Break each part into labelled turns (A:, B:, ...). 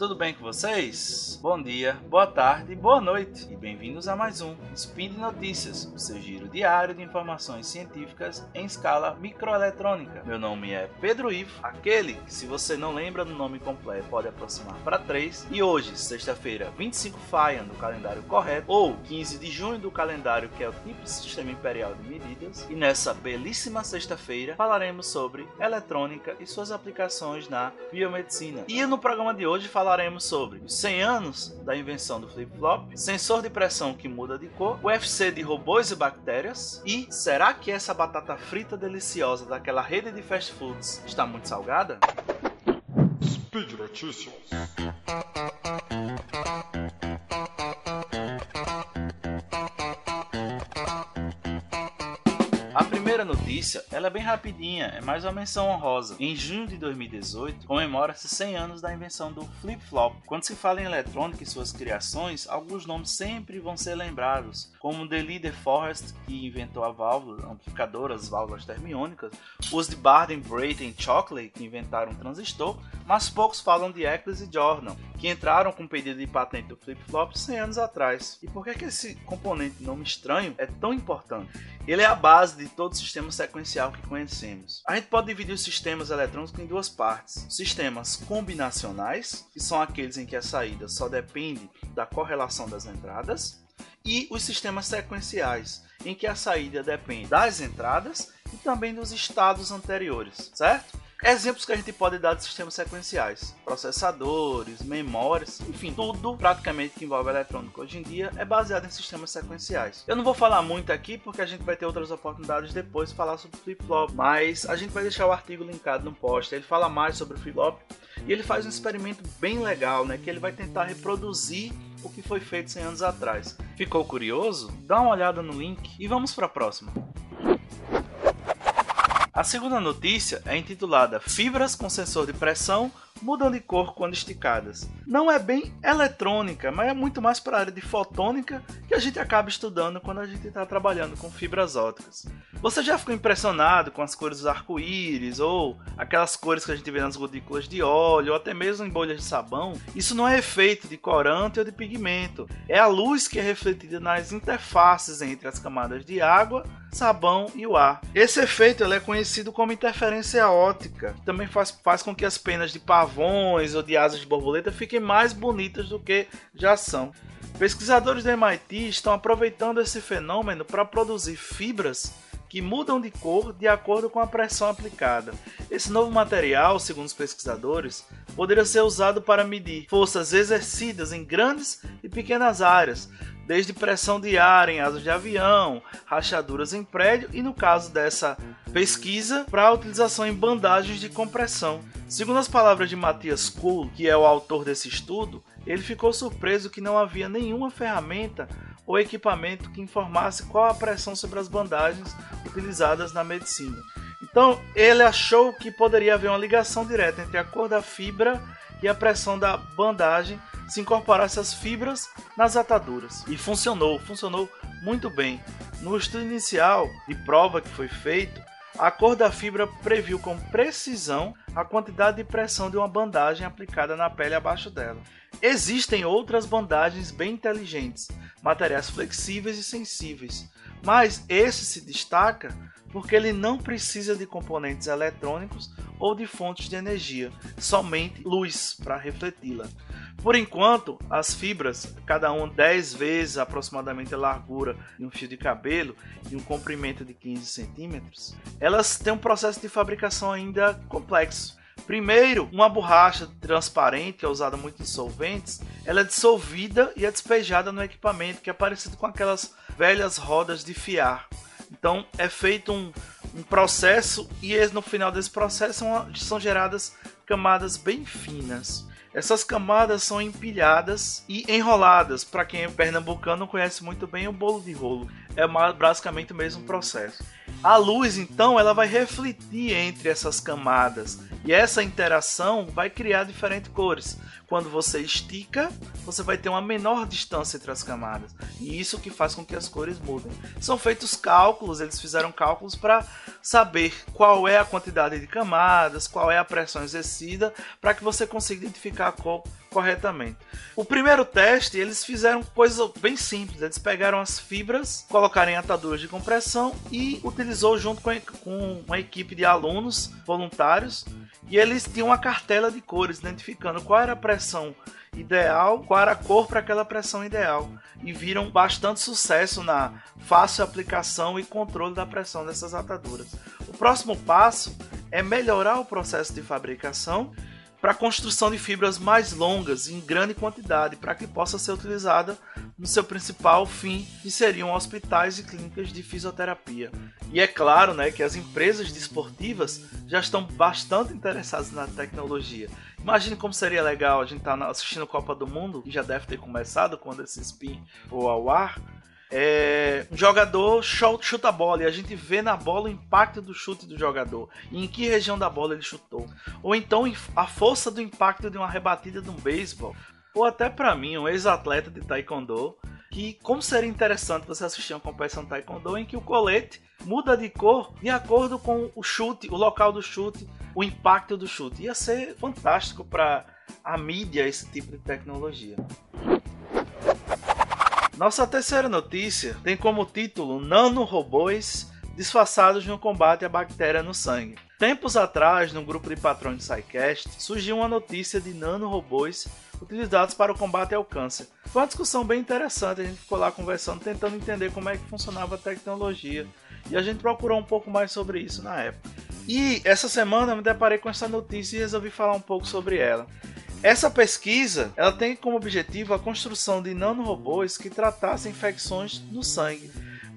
A: tudo bem com vocês? Bom dia, boa tarde, boa noite e bem-vindos a mais um Speed Notícias, o seu giro diário de informações científicas em escala microeletrônica. Meu nome é Pedro Ivo, aquele que, se você não lembra do nome completo, pode aproximar para 3. E hoje, sexta-feira, 25 Faian do calendário correto, ou 15 de junho do calendário que é o tipo de sistema imperial de medidas, e nessa belíssima sexta-feira falaremos sobre eletrônica e suas aplicações na biomedicina. E no programa de hoje falaremos sobre os 100 anos da invenção do flip-flop, sensor de pressão que muda de cor, UFC de robôs e bactérias e será que essa batata frita deliciosa daquela rede de fast foods está muito salgada?
B: Speed Notícias.
A: A primeira notícia, ela é bem rapidinha, é mais uma menção honrosa. Em junho de 2018, comemora-se 100 anos da invenção do flip-flop. Quando se fala em eletrônica e suas criações, alguns nomes sempre vão ser lembrados, como de Leader Forrest, que inventou a válvula amplificadora, as válvulas termiônicas, os de Barden, Brayton e Shockley, que inventaram o transistor, mas poucos falam de Eccles e Jordan, que entraram com pedido de patente do flip-flop 100 anos atrás. E por que, que esse componente nome estranho é tão importante? Ele é a base de todo o sistema sequencial que conhecemos. A gente pode dividir os sistemas eletrônicos em duas partes: sistemas combinacionais, que são aqueles em que a saída só depende da correlação das entradas, e os sistemas sequenciais, em que a saída depende das entradas e também dos estados anteriores, certo? Exemplos que a gente pode dar de sistemas sequenciais: processadores, memórias, enfim, tudo praticamente que envolve eletrônico hoje em dia é baseado em sistemas sequenciais. Eu não vou falar muito aqui porque a gente vai ter outras oportunidades depois de falar sobre flip-flop, mas a gente vai deixar o artigo linkado no post. Ele fala mais sobre o flip-flop e ele faz um experimento bem legal, né? Que ele vai tentar reproduzir o que foi feito 100 anos atrás. Ficou curioso? Dá uma olhada no link e vamos para a próxima. A segunda notícia é intitulada Fibras com sensor de pressão mudam de cor quando esticadas. Não é bem eletrônica, mas é muito mais para a área de fotônica que a gente acaba estudando quando a gente está trabalhando com fibras ópticas. Você já ficou impressionado com as cores dos arco-íris ou aquelas cores que a gente vê nas gotículas de óleo ou até mesmo em bolhas de sabão? Isso não é efeito de corante ou de pigmento, é a luz que é refletida nas interfaces entre as camadas de água, sabão e o ar. Esse efeito é conhecido como interferência óptica, que também faz, faz com que as penas de pavão pavões ou de asas de borboleta fiquem mais bonitas do que já são. Pesquisadores do MIT estão aproveitando esse fenômeno para produzir fibras que mudam de cor de acordo com a pressão aplicada. Esse novo material, segundo os pesquisadores, poderia ser usado para medir forças exercidas em grandes e pequenas áreas, desde pressão de ar em asas de avião, rachaduras em prédio e, no caso dessa pesquisa, para a utilização em bandagens de compressão. Segundo as palavras de Matthias Kuhl, que é o autor desse estudo, ele ficou surpreso que não havia nenhuma ferramenta ou equipamento que informasse qual a pressão sobre as bandagens utilizadas na medicina. Então, ele achou que poderia haver uma ligação direta entre a cor da fibra e a pressão da bandagem se incorporasse as fibras nas ataduras. E funcionou, funcionou muito bem. No estudo inicial de prova que foi feito, a cor da fibra previu com precisão a quantidade de pressão de uma bandagem aplicada na pele abaixo dela. Existem outras bandagens bem inteligentes, materiais flexíveis e sensíveis, mas esse se destaca porque ele não precisa de componentes eletrônicos ou de fontes de energia, somente luz para refleti-la. Por enquanto, as fibras, cada uma 10 vezes aproximadamente a largura de um fio de cabelo e um comprimento de 15 centímetros, elas têm um processo de fabricação ainda complexo. Primeiro, uma borracha transparente, que é usada muito em solventes, ela é dissolvida e é despejada no equipamento, que é parecido com aquelas velhas rodas de fiar. Então é feito um, um processo e no final desse processo são, são geradas camadas bem finas. Essas camadas são empilhadas e enroladas. Para quem é pernambucano conhece muito bem o bolo de rolo, é basicamente o mesmo processo. A luz, então, ela vai refletir entre essas camadas E essa interação vai criar diferentes cores. Quando você estica, você vai ter uma menor distância entre as camadas. E isso que faz com que as cores mudem. São feitos cálculos, eles fizeram cálculos para saber qual é a quantidade de camadas, qual é a pressão exercida, para que você consiga identificar a cor corretamente. O primeiro teste, eles fizeram coisa bem simples. Eles pegaram as fibras, colocaram em ataduras de compressão e utilizou junto com uma equipe de alunos voluntários e eles tinham uma cartela de cores identificando qual era a pressão ideal, qual era a cor para aquela pressão ideal. E viram bastante sucesso na fácil aplicação e controle da pressão dessas ataduras. O próximo passo é melhorar o processo de fabricação para a construção de fibras mais longas em grande quantidade, para que possa ser utilizada no seu principal fim, que seriam hospitais e clínicas de fisioterapia. E é claro né, que as empresas desportivas já estão bastante interessadas na tecnologia. Imagine como seria legal a gente estar tá assistindo a Copa do Mundo, que já deve ter começado quando esse spin for ao ar, é, um jogador chuta a bola e a gente vê na bola o impacto do chute do jogador e em que região da bola ele chutou. Ou então a força do impacto de uma rebatida de um beisebol. Ou até para mim, um ex-atleta de taekwondo, que como seria interessante você assistir uma competição de taekwondo em que o colete muda de cor de acordo com o chute, o local do chute, o impacto do chute. Ia ser fantástico para a mídia esse tipo de tecnologia. Nossa terceira notícia tem como título Nanorobôs disfarçados no combate à bactéria no sangue. Tempos atrás, no grupo de patrões de SciCast, surgiu uma notícia de nanorobôs utilizados para o combate ao câncer. Foi uma discussão bem interessante, a gente ficou lá conversando, tentando entender como é que funcionava a tecnologia. E a gente procurou um pouco mais sobre isso na época. E essa semana eu me deparei com essa notícia e resolvi falar um pouco sobre ela. Essa pesquisa ela tem como objetivo a construção de nanorobôs que tratassem infecções no sangue.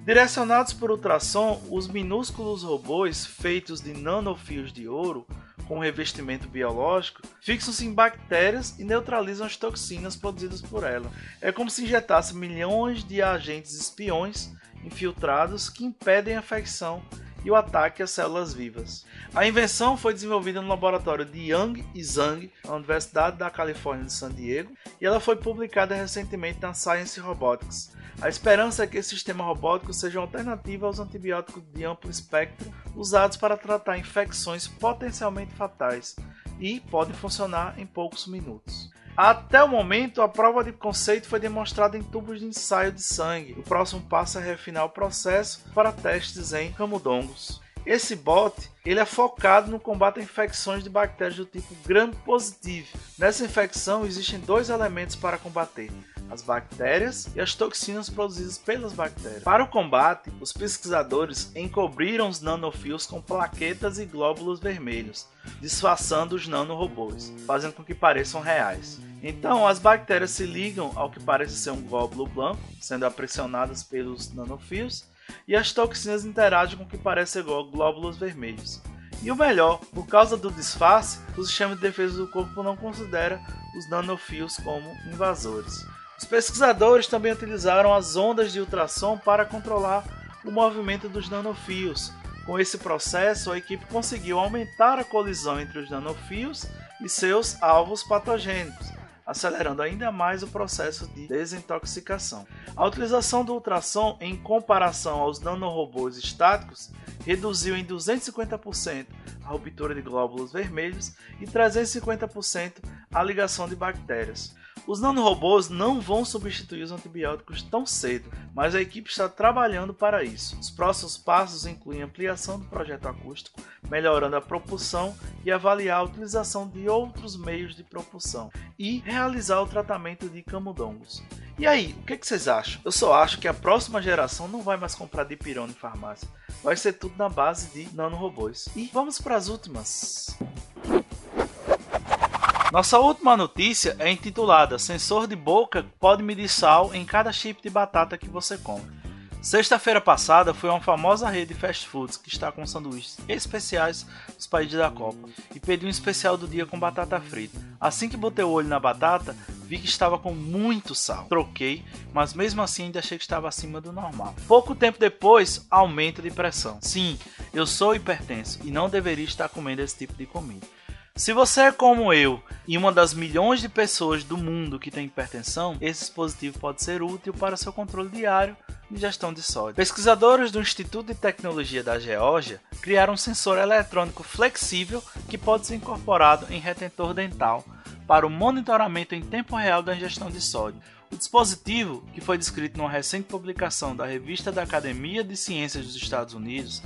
A: Direcionados por ultrassom, os minúsculos robôs feitos de nanofios de ouro com revestimento biológico fixam-se em bactérias e neutralizam as toxinas produzidas por ela. É como se injetasse milhões de agentes espiões infiltrados que impedem a infecção e o ataque às células vivas. A invenção foi desenvolvida no laboratório de Yang e Zhang, na Universidade da Califórnia de San Diego, e ela foi publicada recentemente na Science Robotics. A esperança é que esse sistema robótico seja uma alternativa aos antibióticos de amplo espectro usados para tratar infecções potencialmente fatais e pode funcionar em poucos minutos. Até o momento, a prova de conceito foi demonstrada em tubos de ensaio de sangue. O próximo passo é refinar o processo para testes em camundongos. Esse bot ele é focado no combate a infecções de bactérias do tipo gram-positivo. Nessa infecção existem dois elementos para combater: as bactérias e as toxinas produzidas pelas bactérias. Para o combate, os pesquisadores encobriram os nanofios com plaquetas e glóbulos vermelhos, disfarçando os nanorobôs, fazendo com que pareçam reais. Então, as bactérias se ligam ao que parece ser um glóbulo branco, sendo apressionadas pelos nanofios, e as toxinas interagem com o que parece glóbulos vermelhos. E o melhor, por causa do disfarce, o sistema de defesa do corpo não considera os nanofios como invasores. Os pesquisadores também utilizaram as ondas de ultrassom para controlar o movimento dos nanofios. Com esse processo, a equipe conseguiu aumentar a colisão entre os nanofios e seus alvos patogênicos, acelerando ainda mais o processo de desintoxicação. A utilização do ultrassom em comparação aos nanorobôs estáticos reduziu em 250% a ruptura de glóbulos vermelhos e 350% a ligação de bactérias. Os nanorobôs não vão substituir os antibióticos tão cedo, mas a equipe está trabalhando para isso. Os próximos passos incluem ampliação do projeto acústico, melhorando a propulsão e avaliar a utilização de outros meios de propulsão e realizar o tratamento de camundongos. E aí, o que, que vocês acham? Eu só acho que a próxima geração não vai mais comprar dipirona em farmácia. Vai ser tudo na base de nanorobôs. E vamos para as últimas. Nossa última notícia é intitulada Sensor de boca pode medir sal em cada chip de batata que você come. Sexta-feira passada foi uma famosa rede de fast foods que está com sanduíches especiais dos países da Copa e pediu um especial do dia com batata frita. Assim que botei o olho na batata, vi que estava com muito sal. Troquei, mas mesmo assim ainda achei que estava acima do normal. Pouco tempo depois, aumento de pressão. Sim, eu sou hipertenso e não deveria estar comendo esse tipo de comida. Se você é como eu e uma das milhões de pessoas do mundo que tem hipertensão, esse dispositivo pode ser útil para seu controle diário de gestão de sódio. Pesquisadores do Instituto de Tecnologia da Geórgia criaram um sensor eletrônico flexível que pode ser incorporado em retentor dental para o monitoramento em tempo real da ingestão de sódio. O dispositivo, que foi descrito numa recente publicação da Revista da Academia de Ciências dos Estados Unidos,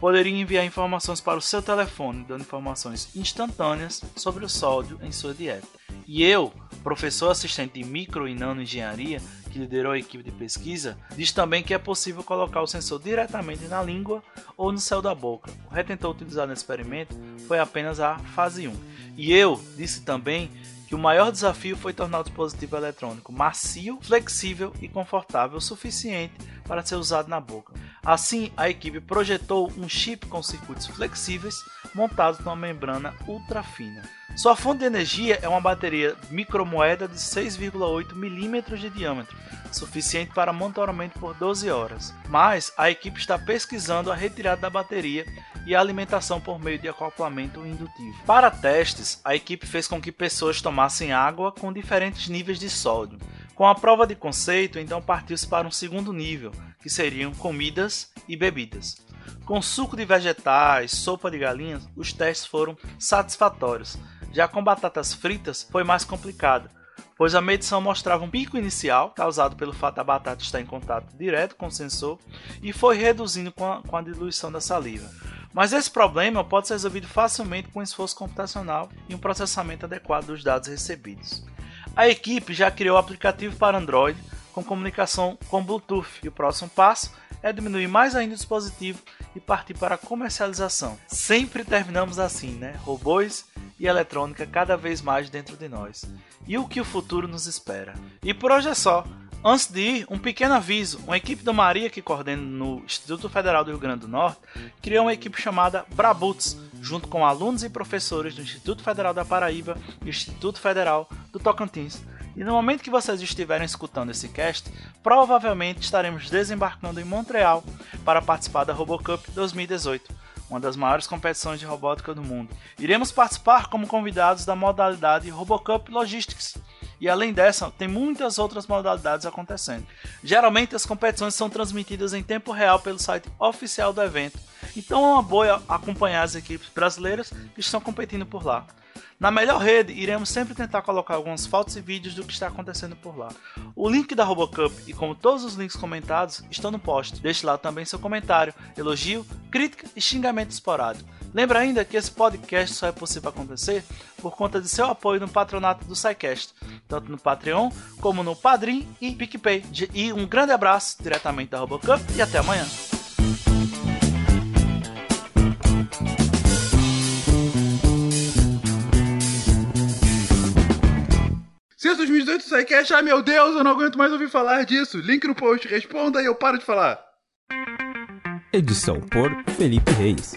A: poderia enviar informações para o seu telefone, dando informações instantâneas sobre o sódio em sua dieta. E eu, professor assistente de micro e nano engenharia, que liderou a equipe de pesquisa, diz também que é possível colocar o sensor diretamente na língua ou no céu da boca. O retentor utilizado no experimento foi apenas a fase 1. E eu disse também que o maior desafio foi tornar o dispositivo eletrônico macio, flexível e confortável o suficiente para ser usado na boca. Assim, a equipe projetou um chip com circuitos flexíveis montados numa membrana ultra fina. Sua fonte de energia é uma bateria micromoeda de 6,8 mm de diâmetro, suficiente para monitoramento por 12 horas. Mas a equipe está pesquisando a retirada da bateria e a alimentação por meio de acoplamento indutivo. Para testes, a equipe fez com que pessoas tomassem água com diferentes níveis de sódio. Com a prova de conceito, então partiu-se para um segundo nível, que seriam comidas e bebidas. Com suco de vegetais, sopa de galinhas, os testes foram satisfatórios. Já com batatas fritas foi mais complicado, pois a medição mostrava um pico inicial, causado pelo fato da batata estar em contato direto com o sensor, e foi reduzindo com a, com a diluição da saliva. Mas esse problema pode ser resolvido facilmente com esforço computacional e um processamento adequado dos dados recebidos. A equipe já criou aplicativo para Android com comunicação com Bluetooth e o próximo passo é diminuir mais ainda o dispositivo e partir para a comercialização. Sempre terminamos assim, né? Robôs e eletrônica cada vez mais dentro de nós. E o que o futuro nos espera. E por hoje é só. Antes de ir, um pequeno aviso: uma equipe do Maria, que coordena no Instituto Federal do Rio Grande do Norte, criou uma equipe chamada Brabuts, junto com alunos e professores do Instituto Federal da Paraíba e Instituto Federal do Tocantins. E no momento que vocês estiverem escutando esse cast, provavelmente estaremos desembarcando em Montreal para participar da RoboCup 2018, uma das maiores competições de robótica do mundo. Iremos participar como convidados da modalidade RoboCup Logistics e além dessa, tem muitas outras modalidades acontecendo. Geralmente as competições são transmitidas em tempo real pelo site oficial do evento, então é uma boa acompanhar as equipes brasileiras que estão competindo por lá. Na melhor rede, iremos sempre tentar colocar algumas fotos e vídeos do que está acontecendo por lá. O link da RoboCup e como todos os links comentados estão no post. Deixe lá também seu comentário, elogio, crítica e xingamento esporádico. Lembra ainda que esse podcast só é possível acontecer por conta de seu apoio no patronato do SciCast, tanto no Patreon como no Padrim e PicPay. E um grande abraço diretamente da RoboCup e até amanhã.
C: Censo 2018 SciCast, ai meu Deus, eu não aguento mais ouvir falar disso. Link no post, responda e eu paro de falar.
D: Edição por Felipe Reis.